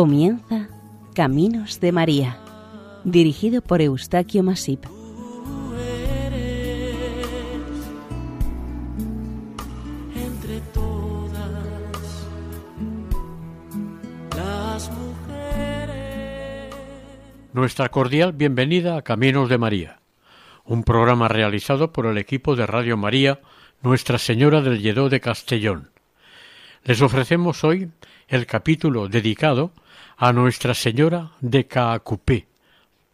Comienza Caminos de María, dirigido por Eustaquio Masip. entre todas las mujeres. Nuestra cordial bienvenida a Caminos de María, un programa realizado por el equipo de Radio María Nuestra Señora del Lledó de Castellón. Les ofrecemos hoy el capítulo dedicado a Nuestra Señora de Caacupé,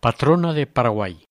patrona de Paraguay.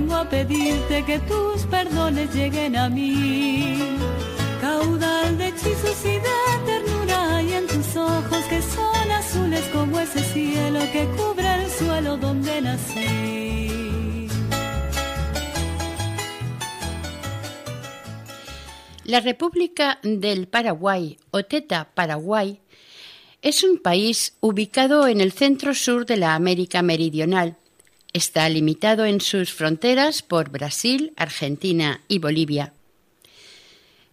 Vengo a pedirte que tus perdones lleguen a mí caudal de hechizos y de ternura hay en tus ojos que son azules como ese cielo que cubre el suelo donde nací. La República del Paraguay, o Teta Paraguay, es un país ubicado en el centro sur de la América Meridional. Está limitado en sus fronteras por Brasil, Argentina y Bolivia.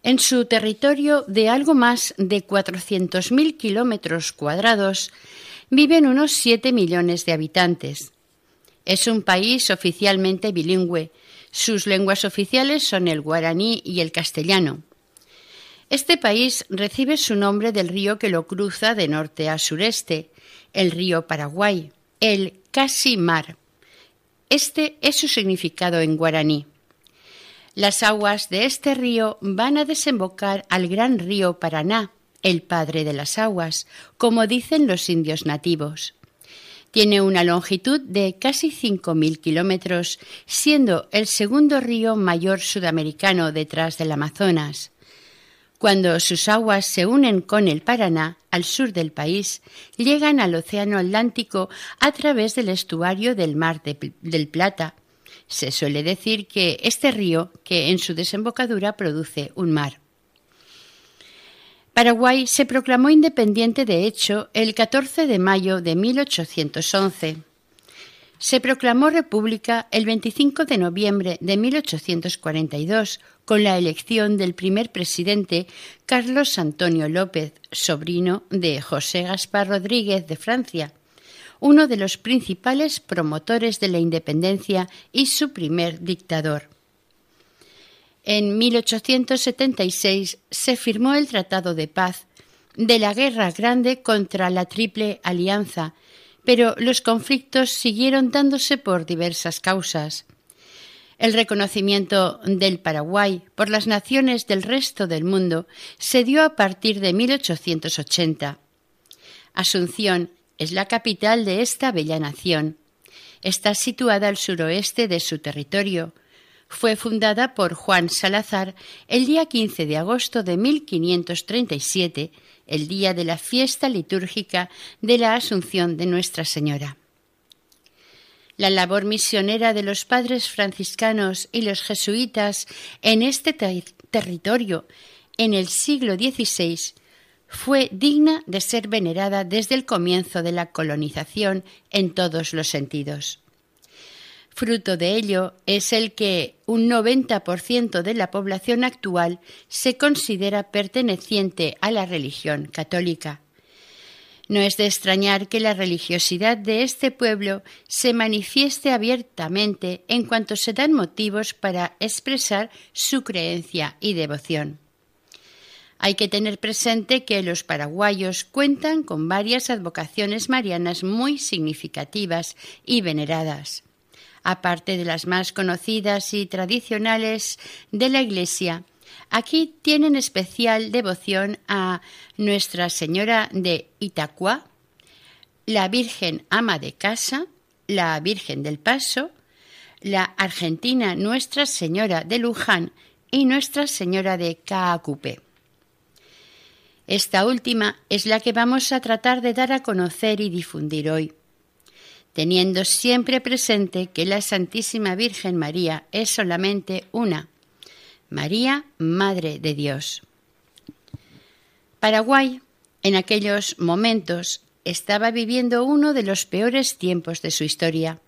En su territorio de algo más de 400.000 kilómetros cuadrados viven unos 7 millones de habitantes. Es un país oficialmente bilingüe. Sus lenguas oficiales son el guaraní y el castellano. Este país recibe su nombre del río que lo cruza de norte a sureste, el río Paraguay, el Casimar. Este es su significado en guaraní. Las aguas de este río van a desembocar al gran río Paraná, el padre de las aguas, como dicen los indios nativos. Tiene una longitud de casi 5.000 kilómetros, siendo el segundo río mayor sudamericano detrás del Amazonas. Cuando sus aguas se unen con el Paraná, al sur del país, llegan al Océano Atlántico a través del estuario del Mar de- del Plata. Se suele decir que este río, que en su desembocadura produce un mar. Paraguay se proclamó independiente de hecho el 14 de mayo de 1811. Se proclamó república el 25 de noviembre de 1842 con la elección del primer presidente Carlos Antonio López, sobrino de José Gaspar Rodríguez de Francia, uno de los principales promotores de la independencia y su primer dictador. En 1876 se firmó el Tratado de Paz de la Guerra Grande contra la Triple Alianza, pero los conflictos siguieron dándose por diversas causas. El reconocimiento del Paraguay por las naciones del resto del mundo se dio a partir de 1880. Asunción es la capital de esta bella nación. Está situada al suroeste de su territorio. Fue fundada por Juan Salazar el día 15 de agosto de 1537, el día de la fiesta litúrgica de la Asunción de Nuestra Señora. La labor misionera de los padres franciscanos y los jesuitas en este ter territorio en el siglo XVI fue digna de ser venerada desde el comienzo de la colonización en todos los sentidos. Fruto de ello es el que un 90% de la población actual se considera perteneciente a la religión católica. No es de extrañar que la religiosidad de este pueblo se manifieste abiertamente en cuanto se dan motivos para expresar su creencia y devoción. Hay que tener presente que los paraguayos cuentan con varias advocaciones marianas muy significativas y veneradas. Aparte de las más conocidas y tradicionales de la Iglesia, aquí tienen especial devoción a Nuestra Señora de Itacua, la Virgen Ama de Casa, la Virgen del Paso, la Argentina Nuestra Señora de Luján y Nuestra Señora de Caacupé. Esta última es la que vamos a tratar de dar a conocer y difundir hoy, teniendo siempre presente que la Santísima Virgen María es solamente una, María, Madre de Dios. Paraguay, en aquellos momentos, estaba viviendo uno de los peores tiempos de su historia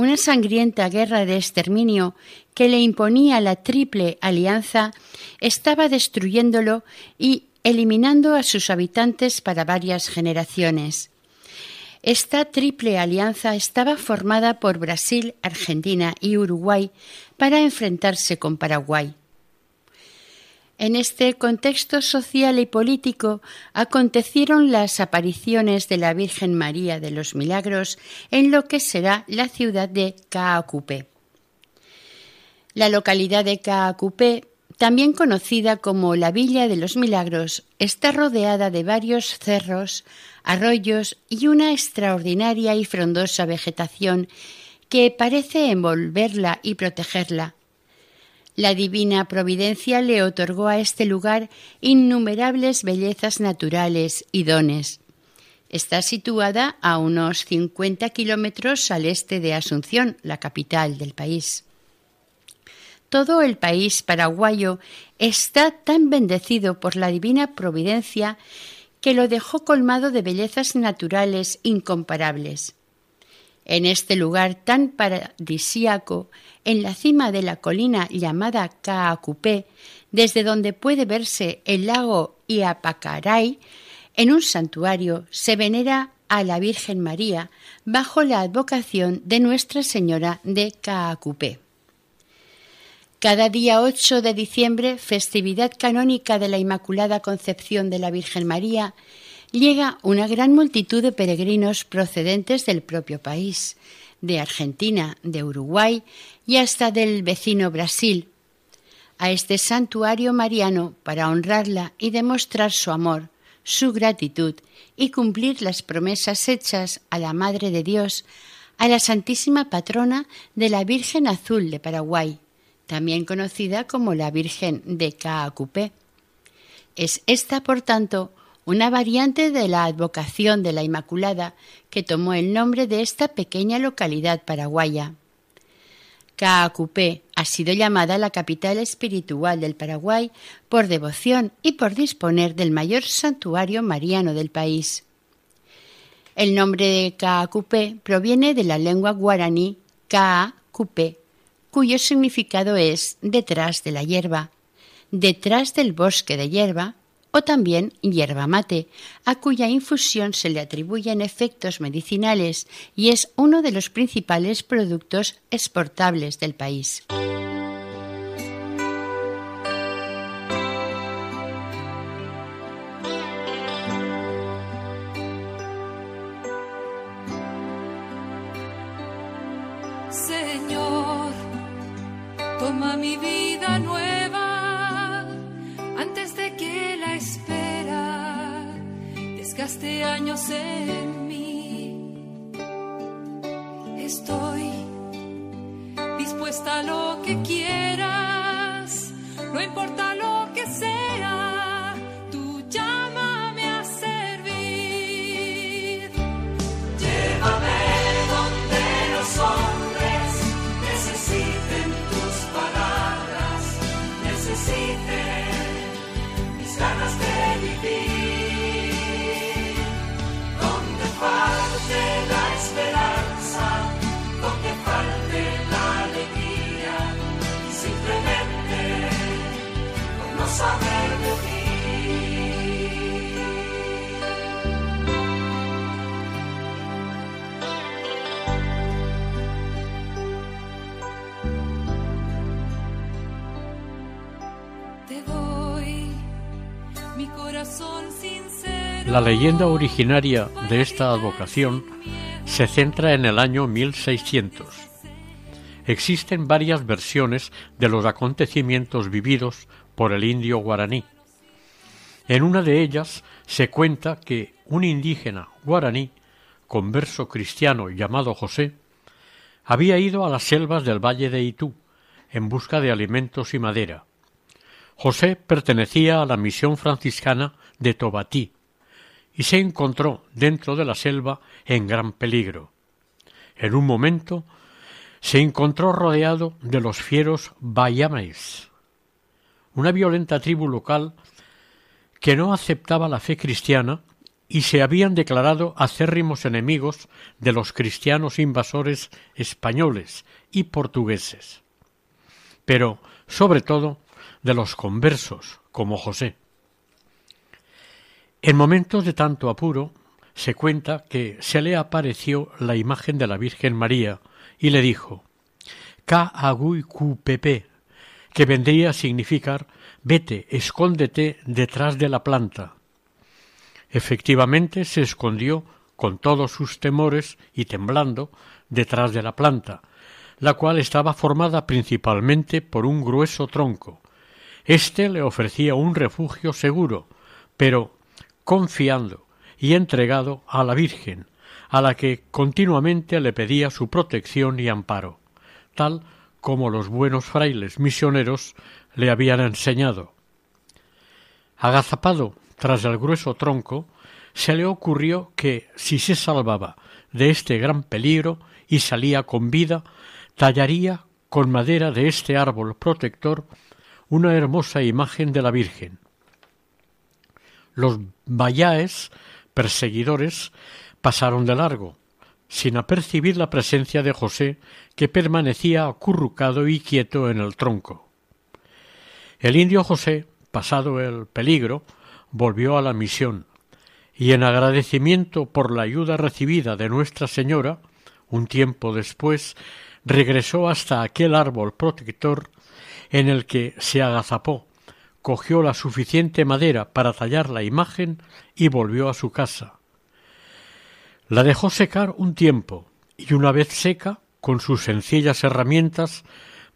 una sangrienta guerra de exterminio que le imponía la triple alianza estaba destruyéndolo y eliminando a sus habitantes para varias generaciones. Esta triple alianza estaba formada por Brasil, Argentina y Uruguay para enfrentarse con Paraguay. En este contexto social y político acontecieron las apariciones de la Virgen María de los Milagros en lo que será la ciudad de Caacupé. La localidad de Caacupé, también conocida como la Villa de los Milagros, está rodeada de varios cerros, arroyos y una extraordinaria y frondosa vegetación que parece envolverla y protegerla la divina providencia le otorgó a este lugar innumerables bellezas naturales y dones. Está situada a unos 50 kilómetros al este de Asunción, la capital del país. Todo el país paraguayo está tan bendecido por la divina providencia que lo dejó colmado de bellezas naturales incomparables. En este lugar tan paradisíaco, en la cima de la colina llamada Caacupé, desde donde puede verse el lago Iapacaray, en un santuario se venera a la Virgen María bajo la advocación de Nuestra Señora de Caacupé. Cada día 8 de diciembre, festividad canónica de la Inmaculada Concepción de la Virgen María, llega una gran multitud de peregrinos procedentes del propio país, de Argentina, de Uruguay y hasta del vecino Brasil, a este santuario mariano para honrarla y demostrar su amor, su gratitud y cumplir las promesas hechas a la Madre de Dios, a la Santísima Patrona de la Virgen Azul de Paraguay, también conocida como la Virgen de Caacupé. Es esta, por tanto, una variante de la advocación de la Inmaculada que tomó el nombre de esta pequeña localidad paraguaya. Caacupé ha sido llamada la capital espiritual del Paraguay por devoción y por disponer del mayor santuario mariano del país. El nombre de Caacupé proviene de la lengua guaraní Caacupé, cuyo significado es detrás de la hierba, detrás del bosque de hierba o también hierba mate, a cuya infusión se le atribuyen efectos medicinales y es uno de los principales productos exportables del país. La leyenda originaria de esta advocación se centra en el año 1600. Existen varias versiones de los acontecimientos vividos por el indio guaraní. En una de ellas se cuenta que un indígena guaraní, converso cristiano llamado José, había ido a las selvas del valle de Itú en busca de alimentos y madera. José pertenecía a la misión franciscana de Tobatí y se encontró dentro de la selva en gran peligro. En un momento se encontró rodeado de los fieros Bayames, una violenta tribu local que no aceptaba la fe cristiana y se habían declarado acérrimos enemigos de los cristianos invasores españoles y portugueses, pero sobre todo de los conversos como José. En momentos de tanto apuro, se cuenta que se le apareció la imagen de la Virgen María y le dijo Ka agui pepe, que vendría a significar vete, escóndete detrás de la planta. Efectivamente se escondió con todos sus temores y temblando detrás de la planta, la cual estaba formada principalmente por un grueso tronco. Este le ofrecía un refugio seguro, pero confiando y entregado a la Virgen, a la que continuamente le pedía su protección y amparo, tal como los buenos frailes misioneros le habían enseñado. Agazapado tras el grueso tronco, se le ocurrió que, si se salvaba de este gran peligro y salía con vida, tallaría con madera de este árbol protector una hermosa imagen de la Virgen, los bayaes, perseguidores, pasaron de largo, sin apercibir la presencia de José, que permanecía acurrucado y quieto en el tronco. El indio José, pasado el peligro, volvió a la misión, y en agradecimiento por la ayuda recibida de Nuestra Señora, un tiempo después, regresó hasta aquel árbol protector en el que se agazapó cogió la suficiente madera para tallar la imagen y volvió a su casa. La dejó secar un tiempo y una vez seca, con sus sencillas herramientas,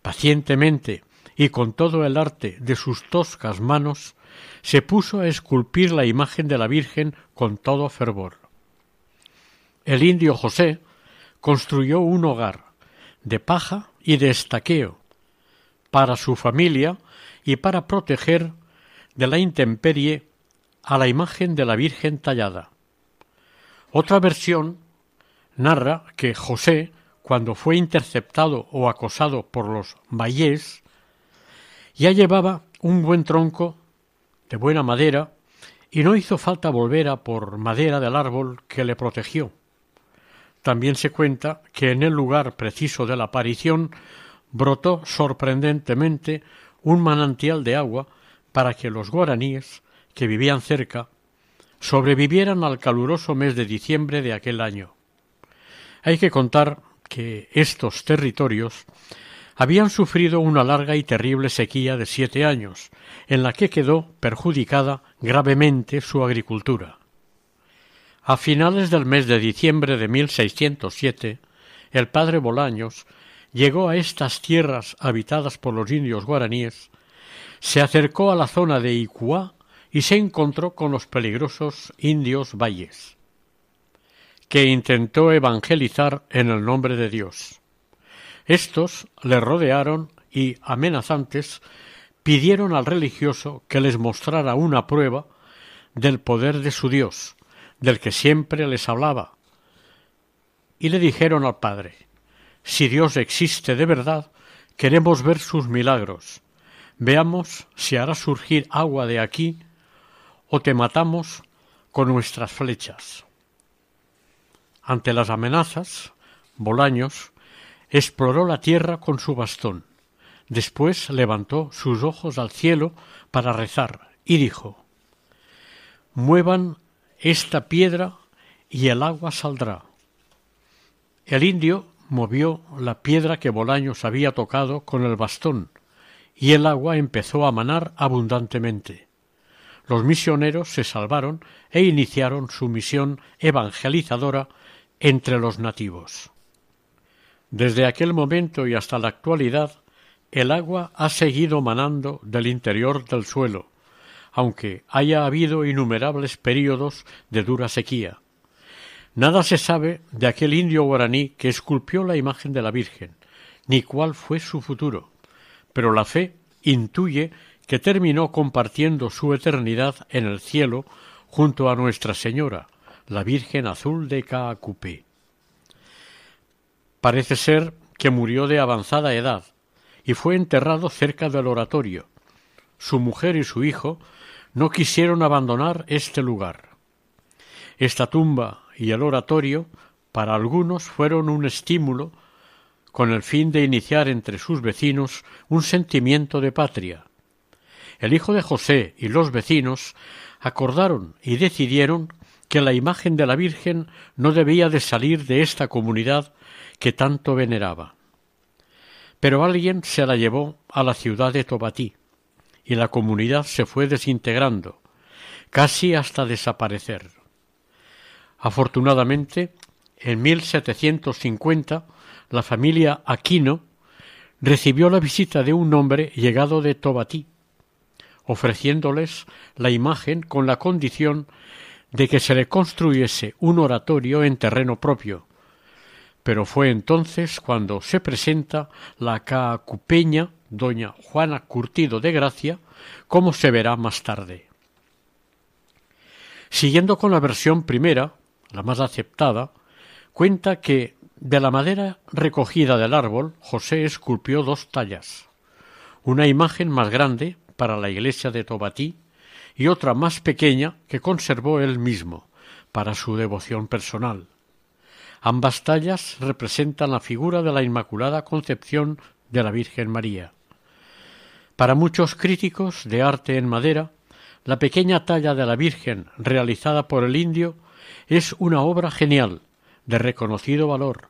pacientemente y con todo el arte de sus toscas manos, se puso a esculpir la imagen de la Virgen con todo fervor. El indio José construyó un hogar de paja y de estaqueo para su familia y para proteger de la intemperie a la imagen de la Virgen tallada. Otra versión narra que José, cuando fue interceptado o acosado por los bayés, ya llevaba un buen tronco de buena madera y no hizo falta volver a por madera del árbol que le protegió. También se cuenta que en el lugar preciso de la aparición brotó sorprendentemente un manantial de agua para que los guaraníes, que vivían cerca, sobrevivieran al caluroso mes de diciembre de aquel año. Hay que contar que estos territorios habían sufrido una larga y terrible sequía de siete años, en la que quedó perjudicada gravemente su agricultura. A finales del mes de diciembre de 1607, el padre Bolaños llegó a estas tierras habitadas por los indios guaraníes, se acercó a la zona de Icuá y se encontró con los peligrosos indios valles, que intentó evangelizar en el nombre de Dios. Estos le rodearon y, amenazantes, pidieron al religioso que les mostrara una prueba del poder de su Dios, del que siempre les hablaba, y le dijeron al padre si Dios existe de verdad, queremos ver sus milagros. Veamos si hará surgir agua de aquí o te matamos con nuestras flechas. Ante las amenazas, Bolaños exploró la tierra con su bastón. Después levantó sus ojos al cielo para rezar y dijo Muevan esta piedra y el agua saldrá. El indio movió la piedra que Bolaños había tocado con el bastón, y el agua empezó a manar abundantemente. los misioneros se salvaron e iniciaron su misión evangelizadora entre los nativos. Desde aquel momento y hasta la actualidad, el agua ha seguido manando del interior del suelo, aunque haya habido innumerables períodos de dura sequía. Nada se sabe de aquel indio guaraní que esculpió la imagen de la Virgen, ni cuál fue su futuro, pero la fe intuye que terminó compartiendo su eternidad en el cielo junto a Nuestra Señora, la Virgen Azul de Caacupé. Parece ser que murió de avanzada edad y fue enterrado cerca del oratorio. Su mujer y su hijo no quisieron abandonar este lugar. Esta tumba y el oratorio para algunos fueron un estímulo con el fin de iniciar entre sus vecinos un sentimiento de patria. El hijo de José y los vecinos acordaron y decidieron que la imagen de la Virgen no debía de salir de esta comunidad que tanto veneraba. Pero alguien se la llevó a la ciudad de Tobatí, y la comunidad se fue desintegrando, casi hasta desaparecer. Afortunadamente, en 1750, la familia Aquino recibió la visita de un hombre llegado de Tobatí, ofreciéndoles la imagen con la condición de que se le construyese un oratorio en terreno propio. Pero fue entonces cuando se presenta la caacupeña doña Juana Curtido de Gracia, como se verá más tarde. Siguiendo con la versión primera, la más aceptada, cuenta que de la madera recogida del árbol José esculpió dos tallas, una imagen más grande para la iglesia de Tobatí y otra más pequeña que conservó él mismo para su devoción personal. Ambas tallas representan la figura de la Inmaculada Concepción de la Virgen María. Para muchos críticos de arte en madera, la pequeña talla de la Virgen realizada por el indio es una obra genial, de reconocido valor,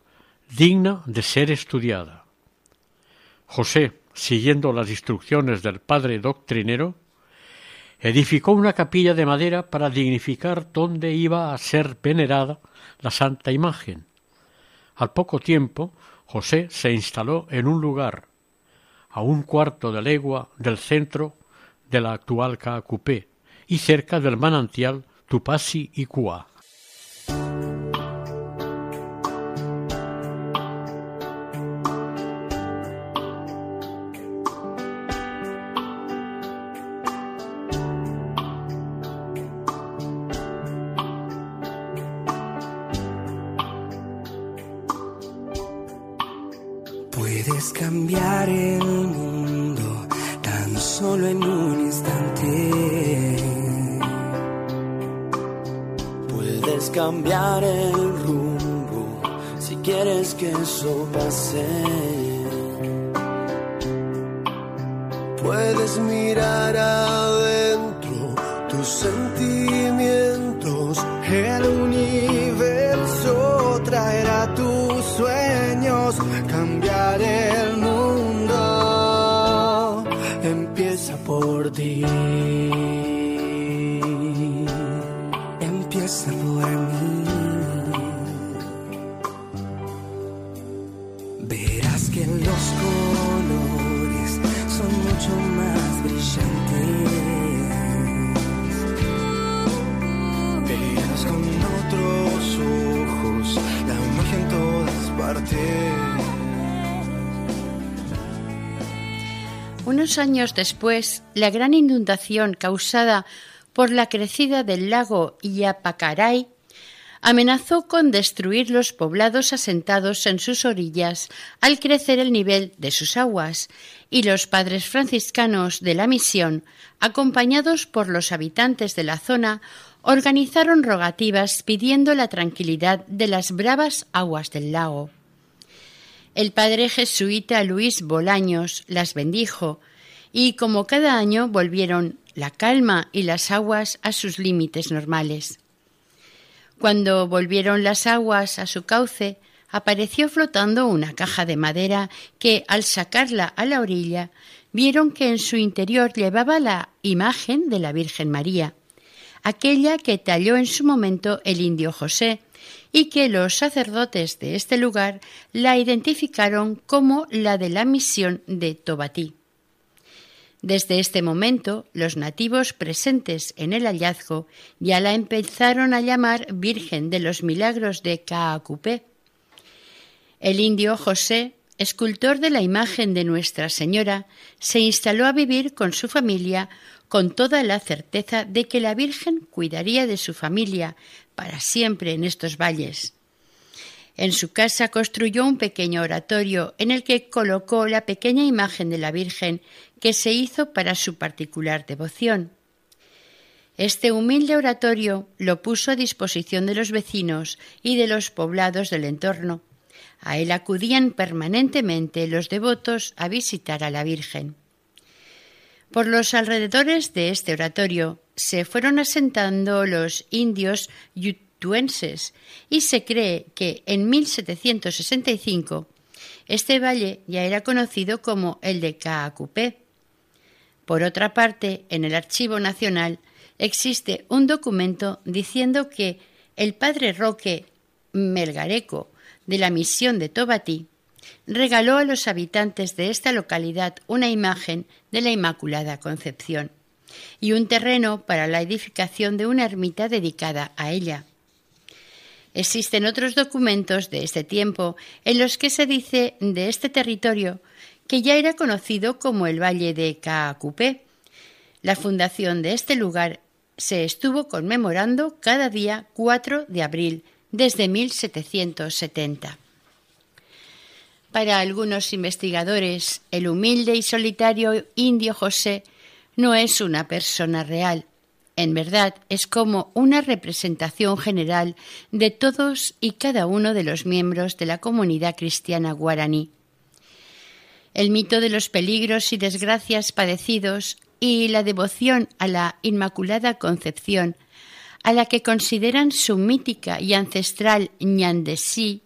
digna de ser estudiada. José, siguiendo las instrucciones del padre doctrinero, edificó una capilla de madera para dignificar donde iba a ser venerada la santa imagen. Al poco tiempo, José se instaló en un lugar a un cuarto de legua del centro de la actual Caacupé y cerca del manantial Tupasi y Cua. Unos años después, la gran inundación causada por la crecida del lago Yapacaray amenazó con destruir los poblados asentados en sus orillas al crecer el nivel de sus aguas, y los padres franciscanos de la misión, acompañados por los habitantes de la zona, organizaron rogativas pidiendo la tranquilidad de las bravas aguas del lago. El padre jesuita Luis Bolaños las bendijo y como cada año volvieron la calma y las aguas a sus límites normales. Cuando volvieron las aguas a su cauce, apareció flotando una caja de madera que, al sacarla a la orilla, vieron que en su interior llevaba la imagen de la Virgen María, aquella que talló en su momento el indio José, y que los sacerdotes de este lugar la identificaron como la de la misión de Tobatí. Desde este momento, los nativos presentes en el hallazgo ya la empezaron a llamar Virgen de los Milagros de Caacupé. El indio José, escultor de la imagen de Nuestra Señora, se instaló a vivir con su familia con toda la certeza de que la Virgen cuidaría de su familia para siempre en estos valles. En su casa construyó un pequeño oratorio en el que colocó la pequeña imagen de la Virgen que se hizo para su particular devoción. Este humilde oratorio lo puso a disposición de los vecinos y de los poblados del entorno. A él acudían permanentemente los devotos a visitar a la Virgen. Por los alrededores de este oratorio se fueron asentando los indios y se cree que en 1765 este valle ya era conocido como el de Caacupé. Por otra parte, en el Archivo Nacional existe un documento diciendo que el padre Roque Melgareco de la misión de Tobatí regaló a los habitantes de esta localidad una imagen de la Inmaculada Concepción y un terreno para la edificación de una ermita dedicada a ella. Existen otros documentos de este tiempo en los que se dice de este territorio que ya era conocido como el Valle de Caacupé. La fundación de este lugar se estuvo conmemorando cada día 4 de abril desde 1770. Para algunos investigadores, el humilde y solitario indio José no es una persona real, en verdad es como una representación general de todos y cada uno de los miembros de la comunidad cristiana guaraní. El mito de los peligros y desgracias padecidos y la devoción a la Inmaculada Concepción, a la que consideran su mítica y ancestral ñandesí,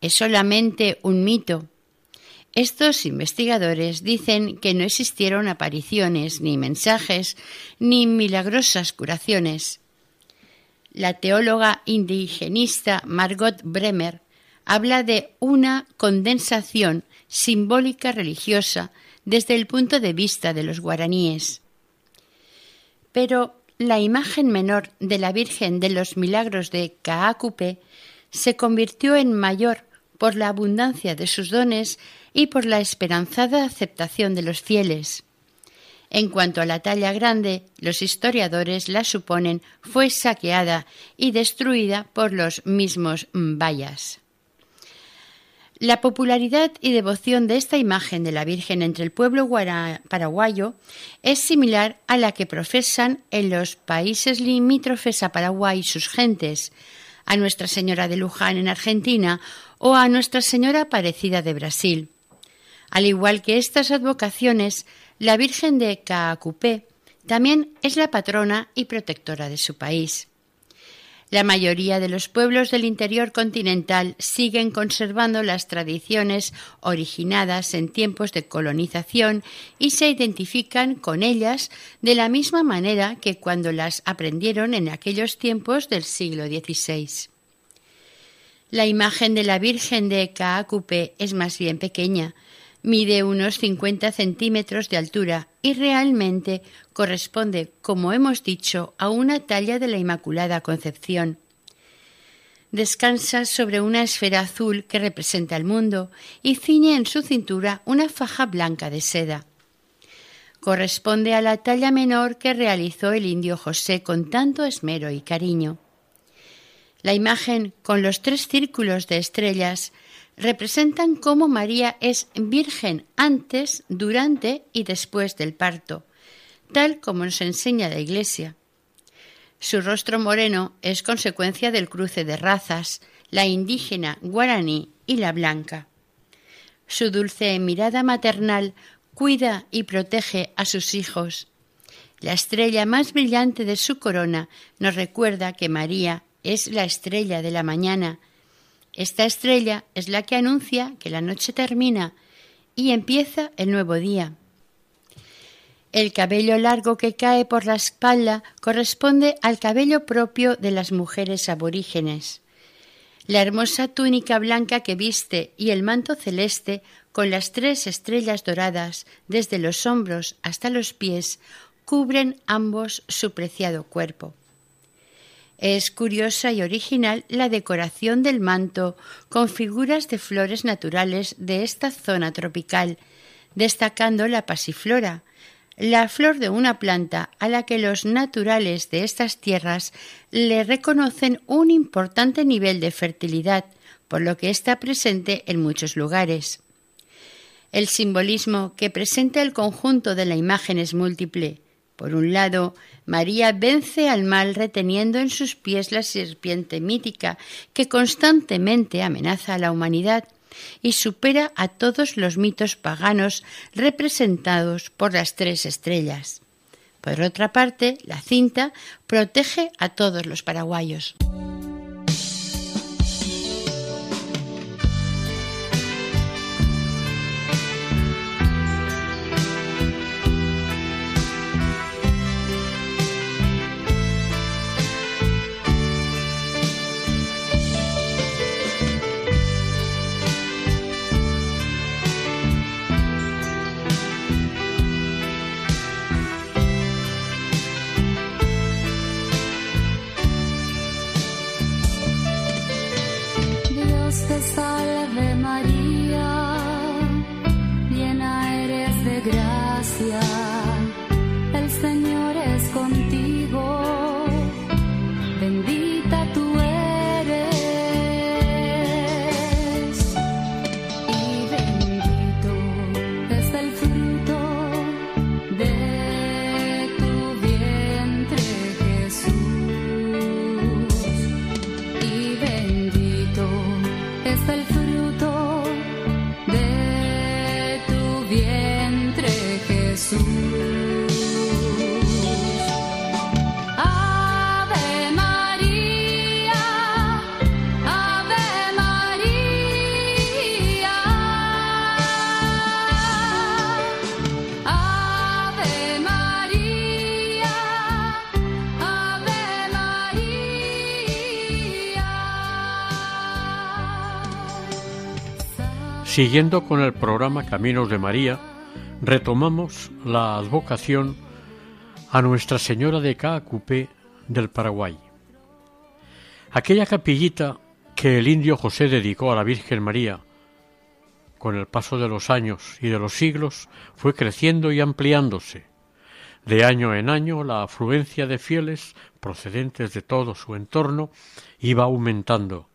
es solamente un mito estos investigadores dicen que no existieron apariciones, ni mensajes, ni milagrosas curaciones. La teóloga indigenista Margot Bremer habla de una condensación simbólica religiosa desde el punto de vista de los guaraníes. Pero la imagen menor de la Virgen de los Milagros de Caacupe se convirtió en mayor por la abundancia de sus dones y por la esperanzada aceptación de los fieles. En cuanto a la talla grande, los historiadores la suponen fue saqueada y destruida por los mismos mbayas. La popularidad y devoción de esta imagen de la Virgen entre el pueblo paraguayo es similar a la que profesan en los países limítrofes a Paraguay sus gentes, a Nuestra Señora de Luján en Argentina o a Nuestra Señora Aparecida de Brasil. Al igual que estas advocaciones, la Virgen de Caacupé también es la patrona y protectora de su país. La mayoría de los pueblos del interior continental siguen conservando las tradiciones originadas en tiempos de colonización y se identifican con ellas de la misma manera que cuando las aprendieron en aquellos tiempos del siglo XVI. La imagen de la Virgen de Caacupé es más bien pequeña, Mide unos 50 centímetros de altura y realmente corresponde, como hemos dicho, a una talla de la Inmaculada Concepción. Descansa sobre una esfera azul que representa el mundo y ciñe en su cintura una faja blanca de seda. Corresponde a la talla menor que realizó el indio José con tanto esmero y cariño. La imagen, con los tres círculos de estrellas, representan cómo María es virgen antes, durante y después del parto, tal como nos enseña la Iglesia. Su rostro moreno es consecuencia del cruce de razas, la indígena guaraní y la blanca. Su dulce mirada maternal cuida y protege a sus hijos. La estrella más brillante de su corona nos recuerda que María es la estrella de la mañana, Esta estrella es la que anuncia que la noche termina y empieza el nuevo día. El cabello largo que cae por la espalda corresponde al cabello propio de las mujeres aborígenes. La hermosa túnica blanca que viste y el manto celeste con las tres estrellas doradas desde los hombros hasta los pies cubren ambos su preciado cuerpo. Es curiosa y original la decoración del manto con figuras de flores naturales de esta zona tropical, destacando la pasiflora, la flor de una planta a la que los naturales de estas tierras le reconocen un importante nivel de fertilidad, por lo que está presente en muchos lugares. El simbolismo que presenta el conjunto de la imagen es múltiple. Por un lado, María vence al mal reteniendo en sus pies la serpiente mítica que constantemente amenaza a la humanidad y supera a todos los mitos paganos representados por las tres estrellas. Por otra parte, la cinta protege a todos los paraguayos. side. Siguiendo con el programa Caminos de María, retomamos la advocación a Nuestra Señora de Caacupé del Paraguay. Aquella capillita que el indio José dedicó a la Virgen María, con el paso de los años y de los siglos, fue creciendo y ampliándose. De año en año la afluencia de fieles procedentes de todo su entorno iba aumentando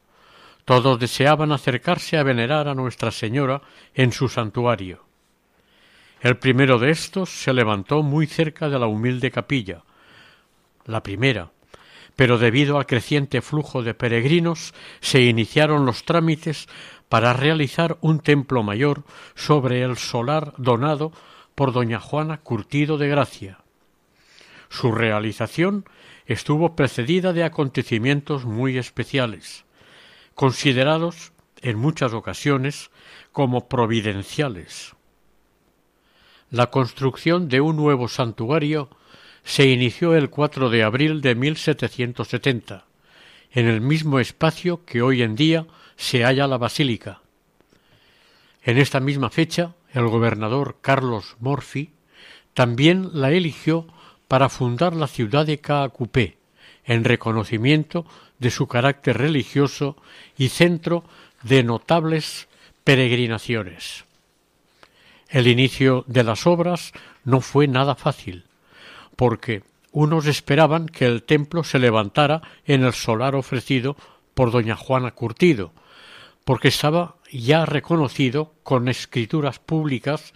todos deseaban acercarse a venerar a Nuestra Señora en su santuario. El primero de estos se levantó muy cerca de la humilde capilla, la primera, pero debido al creciente flujo de peregrinos se iniciaron los trámites para realizar un templo mayor sobre el solar donado por doña Juana Curtido de Gracia. Su realización estuvo precedida de acontecimientos muy especiales considerados en muchas ocasiones como providenciales. La construcción de un nuevo santuario se inició el 4 de abril de 1770, en el mismo espacio que hoy en día se halla la basílica. En esta misma fecha, el gobernador Carlos Morphy también la eligió para fundar la ciudad de Caacupé, en reconocimiento de su carácter religioso y centro de notables peregrinaciones. El inicio de las obras no fue nada fácil, porque unos esperaban que el templo se levantara en el solar ofrecido por doña Juana Curtido, porque estaba ya reconocido con escrituras públicas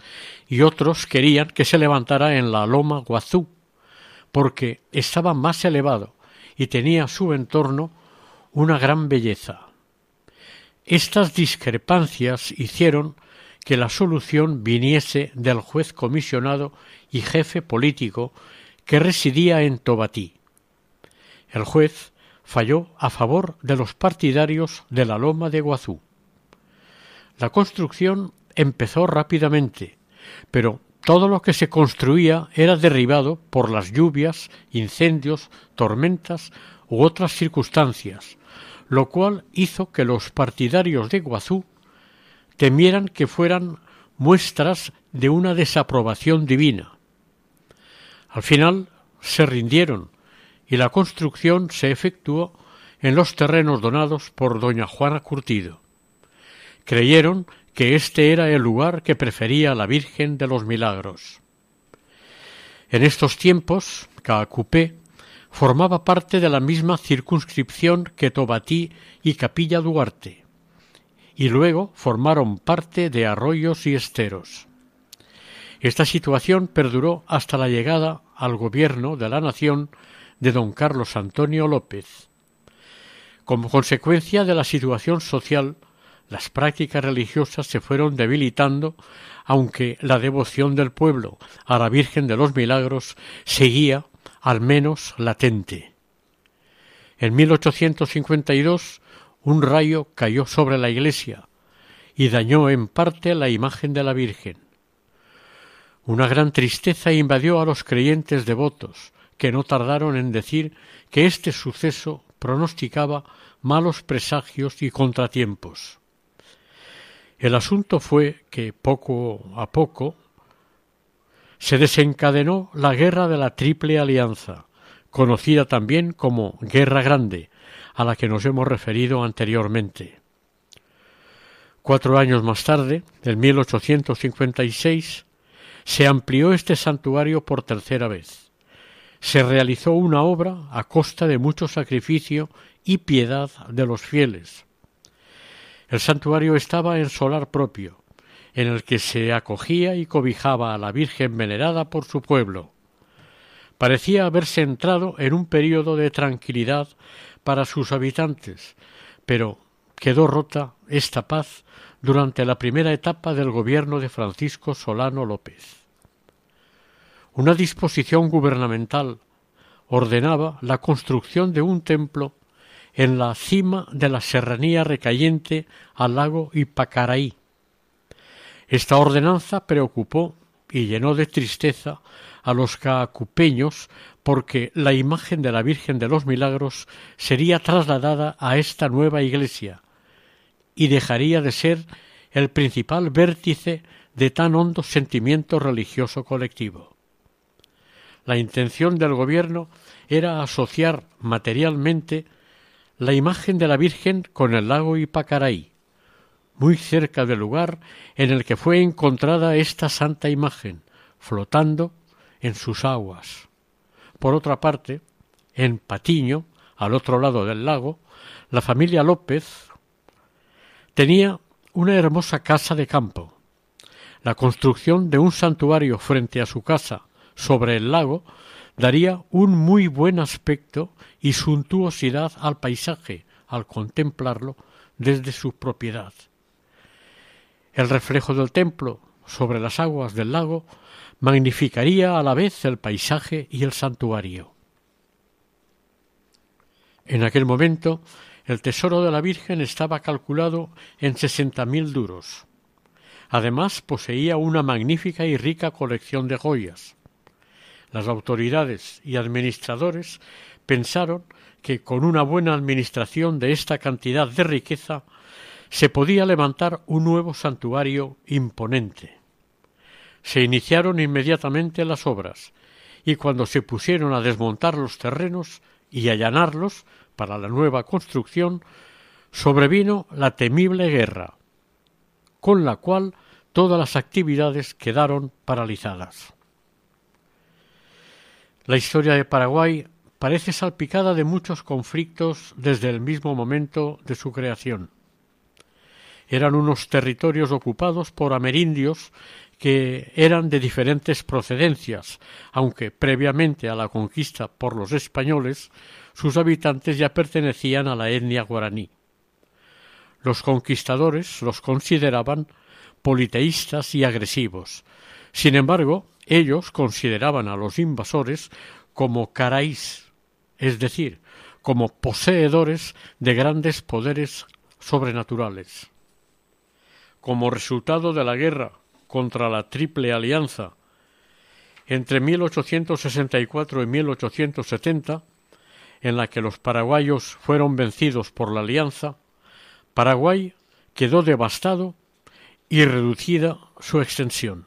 y otros querían que se levantara en la loma Guazú, porque estaba más elevado y tenía su entorno una gran belleza. Estas discrepancias hicieron que la solución viniese del juez comisionado y jefe político que residía en Tobatí. El juez falló a favor de los partidarios de la Loma de Guazú. La construcción empezó rápidamente, pero todo lo que se construía era derribado por las lluvias, incendios, tormentas u otras circunstancias, lo cual hizo que los partidarios de Guazú temieran que fueran muestras de una desaprobación divina. Al final se rindieron y la construcción se efectuó en los terrenos donados por doña Juana Curtido. Creyeron que este era el lugar que prefería la Virgen de los Milagros. En estos tiempos, Caacupé formaba parte de la misma circunscripción que Tobatí y Capilla Duarte, y luego formaron parte de arroyos y esteros. Esta situación perduró hasta la llegada al gobierno de la nación de don Carlos Antonio López. Como consecuencia de la situación social, las prácticas religiosas se fueron debilitando, aunque la devoción del pueblo a la Virgen de los Milagros seguía, al menos, latente. En 1852 un rayo cayó sobre la iglesia y dañó en parte la imagen de la Virgen. Una gran tristeza invadió a los creyentes devotos, que no tardaron en decir que este suceso pronosticaba malos presagios y contratiempos. El asunto fue que poco a poco se desencadenó la guerra de la Triple Alianza, conocida también como Guerra Grande, a la que nos hemos referido anteriormente. Cuatro años más tarde, en 1856, se amplió este santuario por tercera vez. Se realizó una obra a costa de mucho sacrificio y piedad de los fieles. El santuario estaba en solar propio, en el que se acogía y cobijaba a la Virgen venerada por su pueblo. Parecía haberse entrado en un período de tranquilidad para sus habitantes, pero quedó rota esta paz durante la primera etapa del gobierno de Francisco Solano López. Una disposición gubernamental ordenaba la construcción de un templo en la cima de la serranía recayente al lago Ipacaraí. Esta ordenanza preocupó y llenó de tristeza a los caacupeños porque la imagen de la Virgen de los Milagros sería trasladada a esta nueva iglesia y dejaría de ser el principal vértice de tan hondo sentimiento religioso colectivo. La intención del gobierno era asociar materialmente la imagen de la Virgen con el lago Ipacaraí, muy cerca del lugar en el que fue encontrada esta santa imagen, flotando en sus aguas. Por otra parte, en Patiño, al otro lado del lago, la familia López tenía una hermosa casa de campo. La construcción de un santuario frente a su casa sobre el lago daría un muy buen aspecto y suntuosidad al paisaje al contemplarlo desde su propiedad. El reflejo del templo sobre las aguas del lago magnificaría a la vez el paisaje y el santuario. En aquel momento el tesoro de la Virgen estaba calculado en sesenta mil duros. Además poseía una magnífica y rica colección de joyas. Las autoridades y administradores pensaron que con una buena administración de esta cantidad de riqueza se podía levantar un nuevo santuario imponente. Se iniciaron inmediatamente las obras, y cuando se pusieron a desmontar los terrenos y allanarlos para la nueva construcción, sobrevino la temible guerra, con la cual todas las actividades quedaron paralizadas. La historia de Paraguay parece salpicada de muchos conflictos desde el mismo momento de su creación. Eran unos territorios ocupados por amerindios que eran de diferentes procedencias, aunque previamente a la conquista por los españoles sus habitantes ya pertenecían a la etnia guaraní. Los conquistadores los consideraban politeístas y agresivos. Sin embargo, ellos consideraban a los invasores como caraís, es decir, como poseedores de grandes poderes sobrenaturales. Como resultado de la guerra contra la Triple Alianza entre 1864 y 1870, en la que los paraguayos fueron vencidos por la Alianza, Paraguay quedó devastado y reducida su extensión.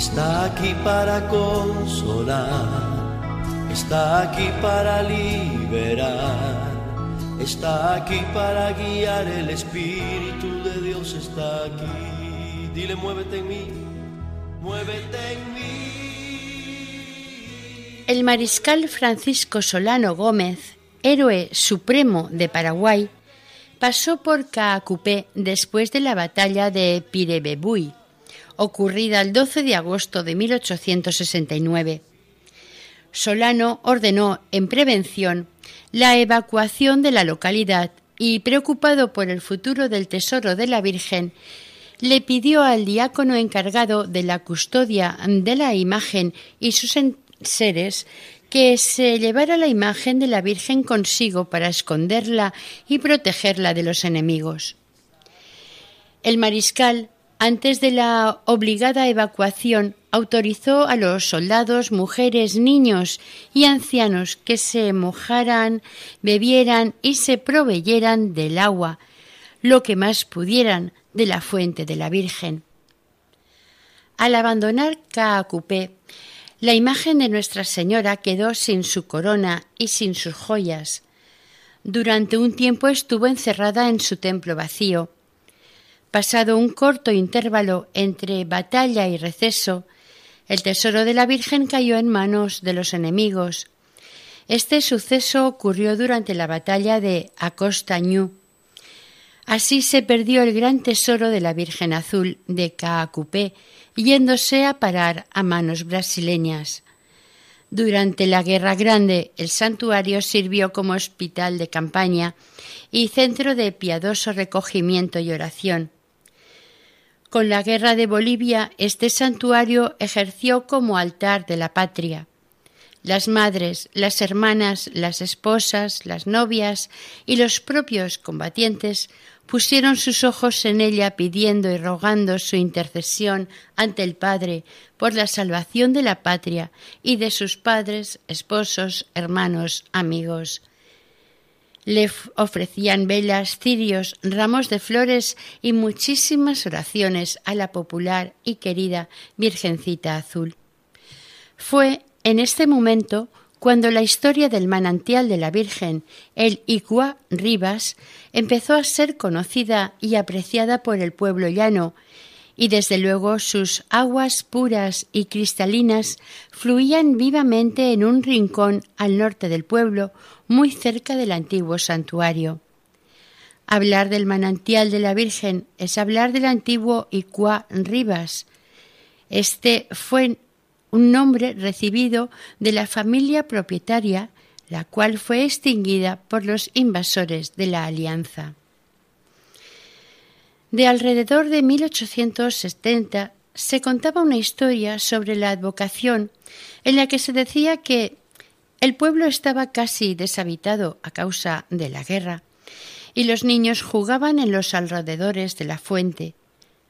Está aquí para consolar, está aquí para liberar, está aquí para guiar. El Espíritu de Dios está aquí. Dile, muévete en mí, muévete en mí. El mariscal Francisco Solano Gómez, héroe supremo de Paraguay, pasó por Caacupé después de la batalla de Pirebebuy, ocurrida el 12 de agosto de 1869. Solano ordenó en prevención la evacuación de la localidad y, preocupado por el futuro del tesoro de la Virgen, le pidió al diácono encargado de la custodia de la imagen y sus seres que se llevara la imagen de la Virgen consigo para esconderla y protegerla de los enemigos. El mariscal, antes de la obligada evacuación, autorizó a los soldados, mujeres, niños y ancianos que se mojaran, bebieran y se proveyeran del agua, lo que más pudieran de la fuente de la Virgen. Al abandonar Caacupé, la imagen de Nuestra Señora quedó sin su corona y sin sus joyas. Durante un tiempo estuvo encerrada en su templo vacío. Pasado un corto intervalo entre batalla y receso, el tesoro de la Virgen cayó en manos de los enemigos. Este suceso ocurrió durante la batalla de Acostañú. Así se perdió el gran tesoro de la Virgen Azul de Caacupé, yéndose a parar a manos brasileñas. Durante la Guerra Grande, el santuario sirvió como hospital de campaña y centro de piadoso recogimiento y oración. Con la Guerra de Bolivia, este santuario ejerció como altar de la patria. Las madres, las hermanas, las esposas, las novias y los propios combatientes pusieron sus ojos en ella pidiendo y rogando su intercesión ante el Padre por la salvación de la patria y de sus padres, esposos, hermanos, amigos. Le ofrecían velas, cirios, ramos de flores y muchísimas oraciones a la popular y querida Virgencita Azul. Fue en este momento cuando la historia del manantial de la Virgen, el Iguá Rivas, empezó a ser conocida y apreciada por el pueblo llano, y desde luego sus aguas puras y cristalinas fluían vivamente en un rincón al norte del pueblo, muy cerca del antiguo santuario. Hablar del manantial de la Virgen es hablar del antiguo Iguá Rivas. Este fue un nombre recibido de la familia propietaria, la cual fue extinguida por los invasores de la Alianza. De alrededor de 1870 se contaba una historia sobre la advocación en la que se decía que el pueblo estaba casi deshabitado a causa de la guerra y los niños jugaban en los alrededores de la fuente,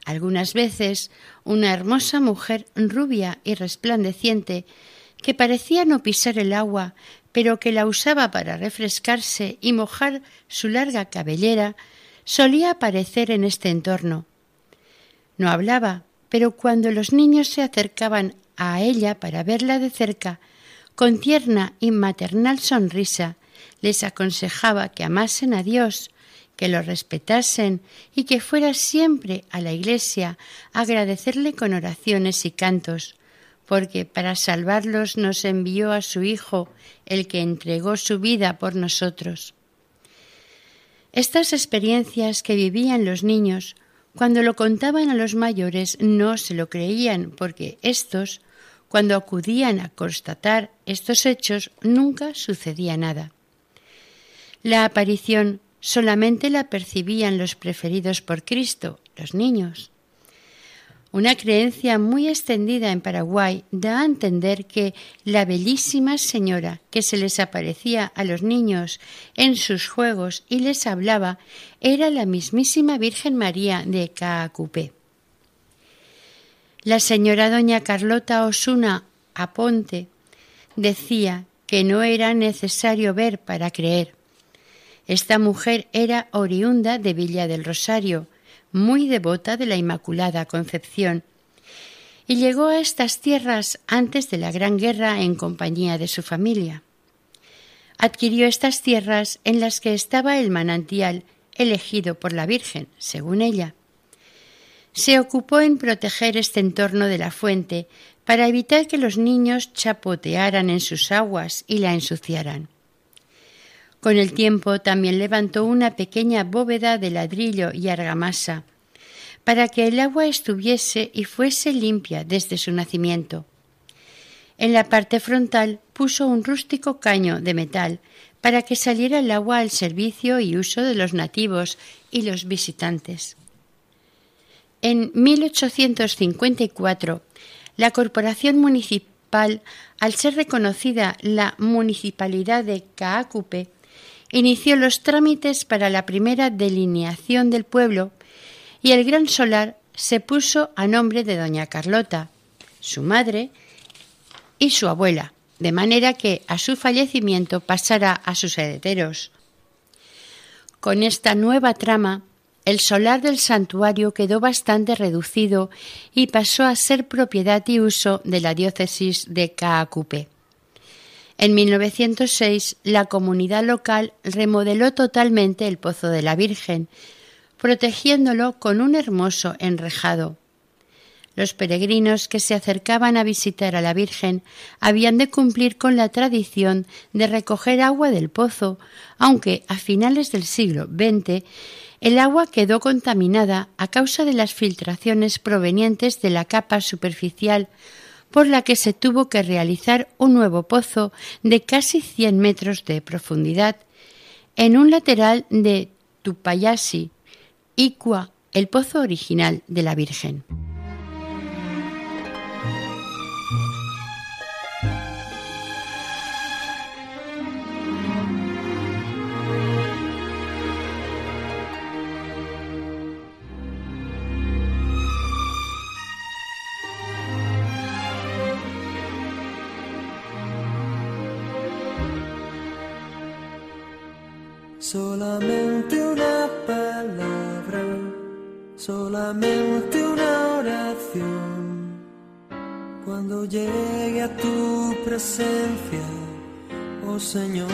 algunas veces una hermosa mujer rubia y resplandeciente que parecía no pisar el agua, pero que la usaba para refrescarse y mojar su larga cabellera, solía aparecer en este entorno. No hablaba, pero cuando los niños se acercaban a ella para verla de cerca, con tierna y maternal sonrisa, les aconsejaba que amasen a Dios, que lo respetasen y que fuera siempre a la iglesia a agradecerle con oraciones y cantos, porque para salvarlos nos envió a su Hijo, el que entregó su vida por nosotros. Estas experiencias que vivían los niños, cuando lo contaban a los mayores, no se lo creían, porque éstos, cuando acudían a constatar estos hechos, nunca sucedía nada. La aparición solamente la percibían los preferidos por Cristo, los niños. Una creencia muy extendida en Paraguay da a entender que la bellísima señora que se les aparecía a los niños en sus juegos y les hablaba era la mismísima Virgen María de Caacupé. La señora doña Carlota Osuna Aponte decía que no era necesario ver para creer. Esta mujer era oriunda de Villa del Rosario, muy devota de la Inmaculada Concepción, y llegó a estas tierras antes de la Gran Guerra en compañía de su familia. Adquirió estas tierras en las que estaba el manantial elegido por la Virgen, según ella. Se ocupó en proteger este entorno de la fuente para evitar que los niños chapotearan en sus aguas y la ensuciaran. Con el tiempo también levantó una pequeña bóveda de ladrillo y argamasa para que el agua estuviese y fuese limpia desde su nacimiento. En la parte frontal puso un rústico caño de metal para que saliera el agua al servicio y uso de los nativos y los visitantes. En 1854, la Corporación Municipal, al ser reconocida la Municipalidad de Caacupe, inició los trámites para la primera delineación del pueblo y el gran solar se puso a nombre de doña Carlota, su madre y su abuela, de manera que a su fallecimiento pasara a sus herederos. Con esta nueva trama, el solar del santuario quedó bastante reducido y pasó a ser propiedad y uso de la diócesis de Caacupé. En 1906, la comunidad local remodeló totalmente el Pozo de la Virgen, protegiéndolo con un hermoso enrejado. Los peregrinos que se acercaban a visitar a la Virgen habían de cumplir con la tradición de recoger agua del pozo, aunque a finales del siglo XX el agua quedó contaminada a causa de las filtraciones provenientes de la capa superficial por la que se tuvo que realizar un nuevo pozo de casi 100 metros de profundidad en un lateral de Tupayasi, Icua, el pozo original de la Virgen. Solamente una oración. Cuando llegue a tu presencia, oh Señor,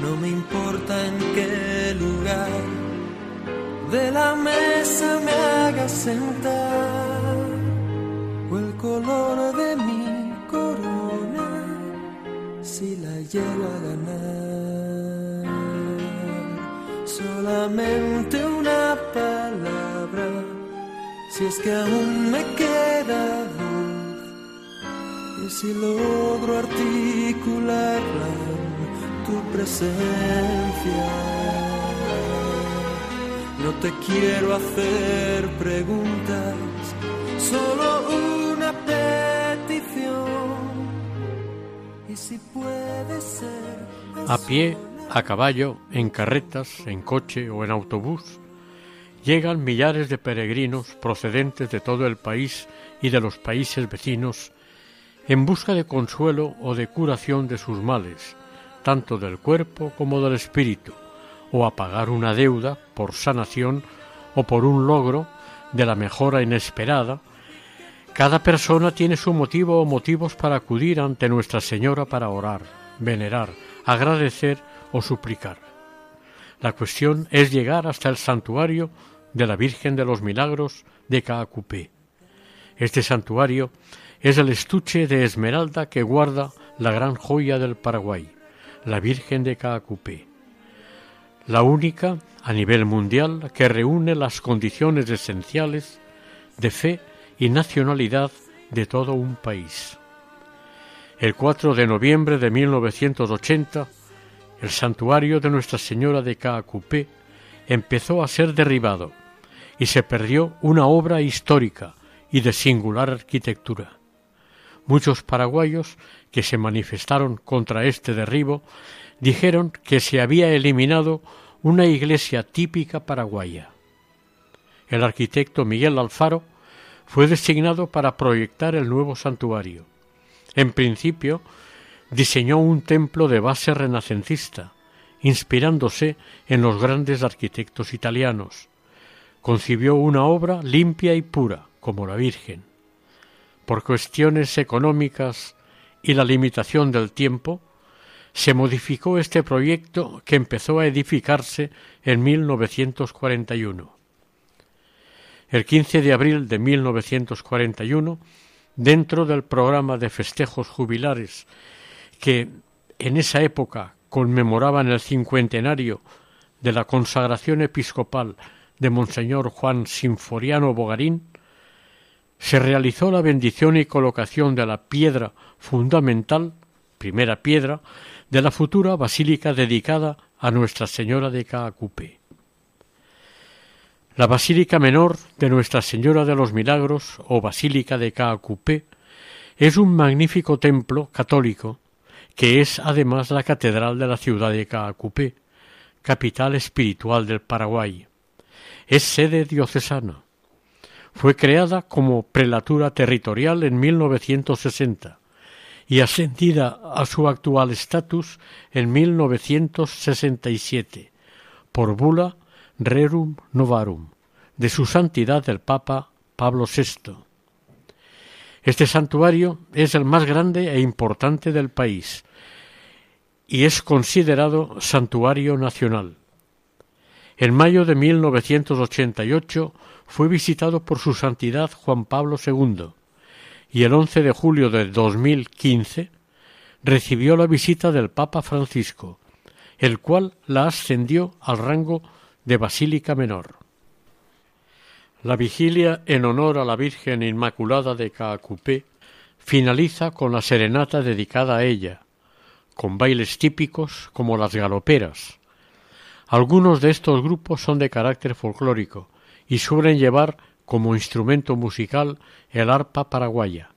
no me importa en qué lugar de la mesa me hagas sentar o el color de mi corona si la llego a ganar. Solamente una palabra, si es que aún me queda voz, y si logro articularla tu presencia. No te quiero hacer preguntas, solo una petición. Y si puede ser a pie, a caballo, en carretas, en coche o en autobús, llegan millares de peregrinos procedentes de todo el país y de los países vecinos en busca de consuelo o de curación de sus males, tanto del cuerpo como del espíritu, o a pagar una deuda por sanación o por un logro de la mejora inesperada, cada persona tiene su motivo o motivos para acudir ante Nuestra Señora para orar, venerar, agradecer o suplicar. La cuestión es llegar hasta el santuario de la Virgen de los Milagros de Caacupé. Este santuario es el estuche de esmeralda que guarda la gran joya del Paraguay, la Virgen de Caacupé. La única a nivel mundial que reúne las condiciones esenciales de fe y nacionalidad de todo un país. El 4 de noviembre de 1980, el santuario de Nuestra Señora de Caacupé empezó a ser derribado y se perdió una obra histórica y de singular arquitectura. Muchos paraguayos que se manifestaron contra este derribo dijeron que se había eliminado una iglesia típica paraguaya. El arquitecto Miguel Alfaro fue designado para proyectar el nuevo santuario. En principio, diseñó un templo de base renacentista, inspirándose en los grandes arquitectos italianos. Concibió una obra limpia y pura, como la Virgen. Por cuestiones económicas y la limitación del tiempo, se modificó este proyecto que empezó a edificarse en 1941. El 15 de abril de 1941, dentro del programa de festejos jubilares que en esa época conmemoraban el cincuentenario de la consagración episcopal de Monseñor Juan Sinforiano Bogarín, se realizó la bendición y colocación de la piedra fundamental, primera piedra, de la futura basílica dedicada a Nuestra Señora de Caacupé. La Basílica Menor de Nuestra Señora de los Milagros o Basílica de Caacupé es un magnífico templo católico que es además la catedral de la ciudad de Caacupé, capital espiritual del Paraguay. Es sede diocesana. Fue creada como prelatura territorial en 1960 y ascendida a su actual estatus en 1967 por bula Rerum Novarum de su santidad el Papa Pablo VI. Este santuario es el más grande e importante del país y es considerado santuario nacional. En mayo de 1988 fue visitado por su santidad Juan Pablo II y el 11 de julio de 2015 recibió la visita del Papa Francisco, el cual la ascendió al rango de Basílica Menor. La vigilia en honor a la Virgen Inmaculada de Caacupé finaliza con la serenata dedicada a ella, con bailes típicos como las galoperas. Algunos de estos grupos son de carácter folclórico y suelen llevar como instrumento musical el arpa paraguaya,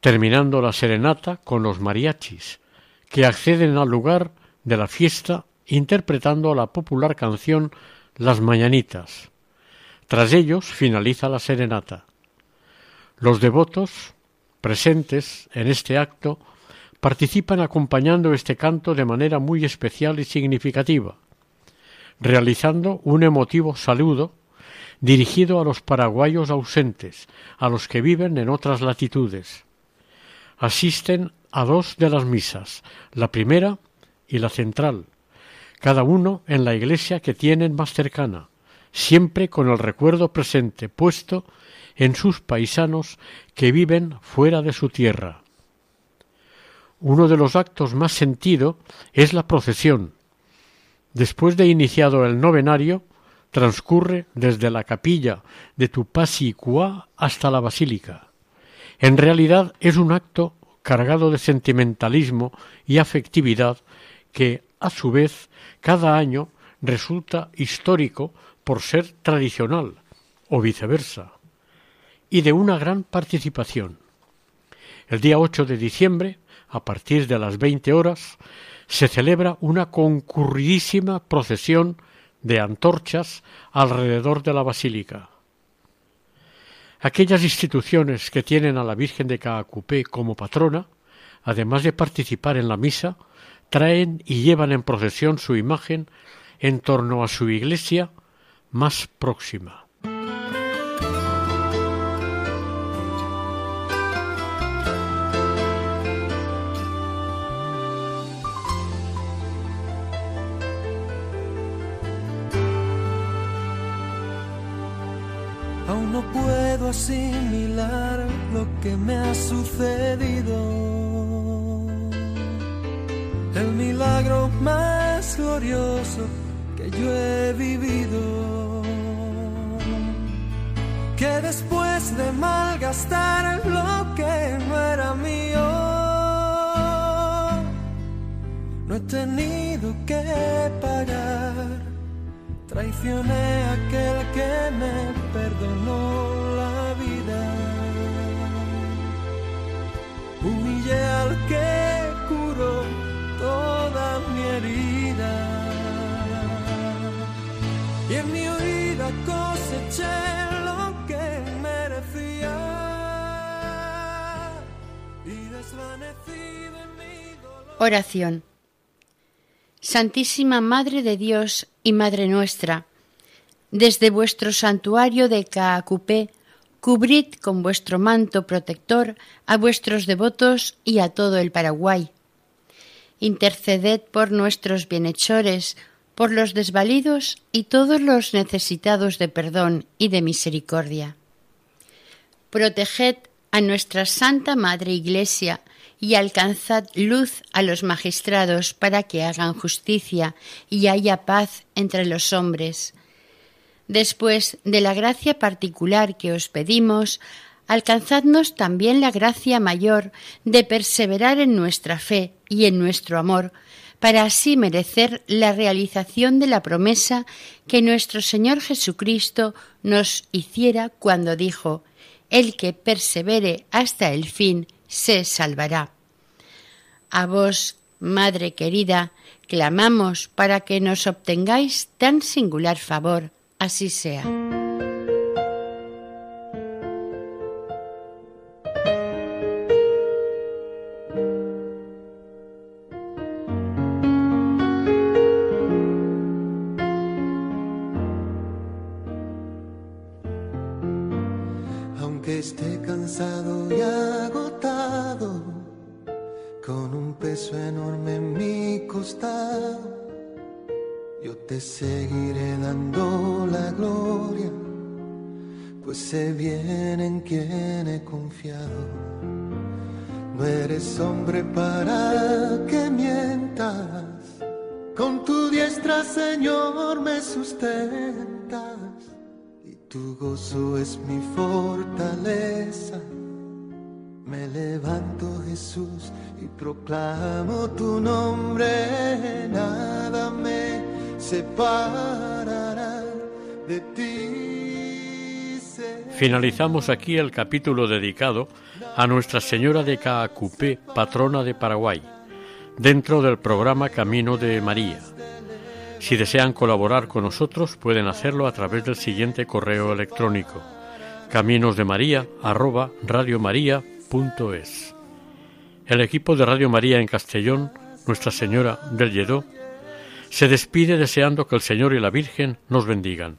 terminando la serenata con los mariachis, que acceden al lugar de la fiesta interpretando la popular canción Las Mañanitas. Tras ellos finaliza la serenata. Los devotos presentes en este acto participan acompañando este canto de manera muy especial y significativa, realizando un emotivo saludo dirigido a los paraguayos ausentes, a los que viven en otras latitudes. Asisten a dos de las misas, la primera y la central, cada uno en la iglesia que tienen más cercana, siempre con el recuerdo presente puesto en sus paisanos que viven fuera de su tierra. Uno de los actos más sentido es la procesión. Después de iniciado el novenario, transcurre desde la capilla de Tupasicua hasta la basílica. En realidad es un acto cargado de sentimentalismo y afectividad que, a su vez, cada año resulta histórico por ser tradicional o viceversa, y de una gran participación. El día 8 de diciembre, a partir de las veinte horas, se celebra una concurridísima procesión de antorchas alrededor de la basílica. Aquellas instituciones que tienen a la Virgen de Caacupé como patrona, además de participar en la misa, traen y llevan en procesión su imagen en torno a su iglesia más próxima. Lo que me ha sucedido. El milagro más glorioso que yo he vivido. Que después de malgastar lo que no era mío, no he tenido que pagar. Traicioné a aquel que me perdonó la Humillé al que curó toda mi herida. Y en mi huida coseché lo que merecía. Y desvanecido en mi dolor. Oración. Santísima Madre de Dios y Madre nuestra, desde vuestro santuario de Caacupé, cubrid con vuestro manto protector a vuestros devotos y a todo el Paraguay. Interceded por nuestros bienhechores, por los desvalidos y todos los necesitados de perdón y de misericordia. Proteged a nuestra Santa Madre Iglesia y alcanzad luz a los magistrados para que hagan justicia y haya paz entre los hombres. Después de la gracia particular que os pedimos, alcanzadnos también la gracia mayor de perseverar en nuestra fe y en nuestro amor, para así merecer la realización de la promesa que nuestro Señor Jesucristo nos hiciera cuando dijo El que persevere hasta el fin se salvará. A vos, Madre querida, clamamos para que nos obtengáis tan singular favor, así sea. Tu gozo es mi fortaleza. Me levanto Jesús y proclamo tu nombre, nada me separará de ti. Finalizamos aquí el capítulo dedicado a Nuestra Señora de Caacupé, patrona de Paraguay, dentro del programa Camino de María. Si desean colaborar con nosotros, pueden hacerlo a través del siguiente correo electrónico caminosdemaria@radiomaria.es. El equipo de Radio María en Castellón, Nuestra Señora del Lledó, se despide deseando que el Señor y la Virgen nos bendigan.